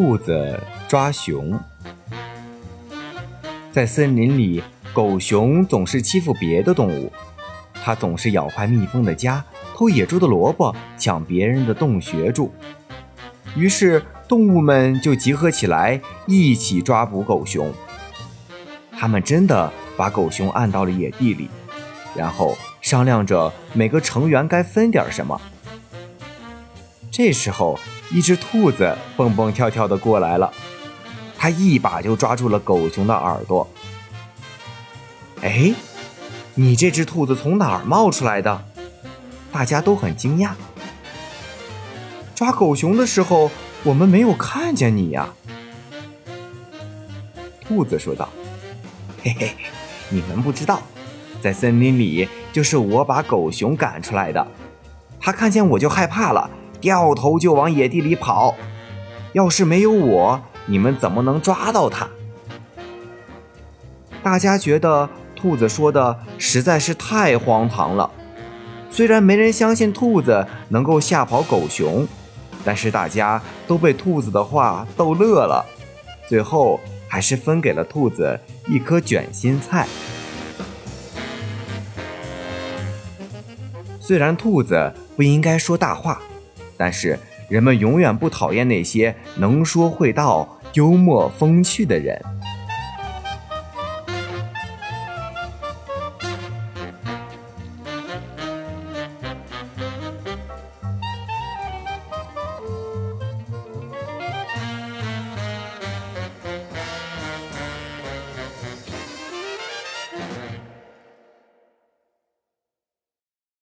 兔子抓熊。在森林里，狗熊总是欺负别的动物，它总是咬坏蜜蜂的家，偷野猪的萝卜，抢别人的洞穴住。于是，动物们就集合起来，一起抓捕狗熊。他们真的把狗熊按到了野地里，然后商量着每个成员该分点什么。这时候，一只兔子蹦蹦跳跳的过来了，它一把就抓住了狗熊的耳朵。哎，你这只兔子从哪儿冒出来的？大家都很惊讶。抓狗熊的时候，我们没有看见你呀。兔子说道：“嘿嘿，你们不知道，在森林里就是我把狗熊赶出来的。它看见我就害怕了。”掉头就往野地里跑，要是没有我，你们怎么能抓到它？大家觉得兔子说的实在是太荒唐了。虽然没人相信兔子能够吓跑狗熊，但是大家都被兔子的话逗乐了。最后还是分给了兔子一颗卷心菜。虽然兔子不应该说大话。但是人们永远不讨厌那些能说会道、幽默风趣的人。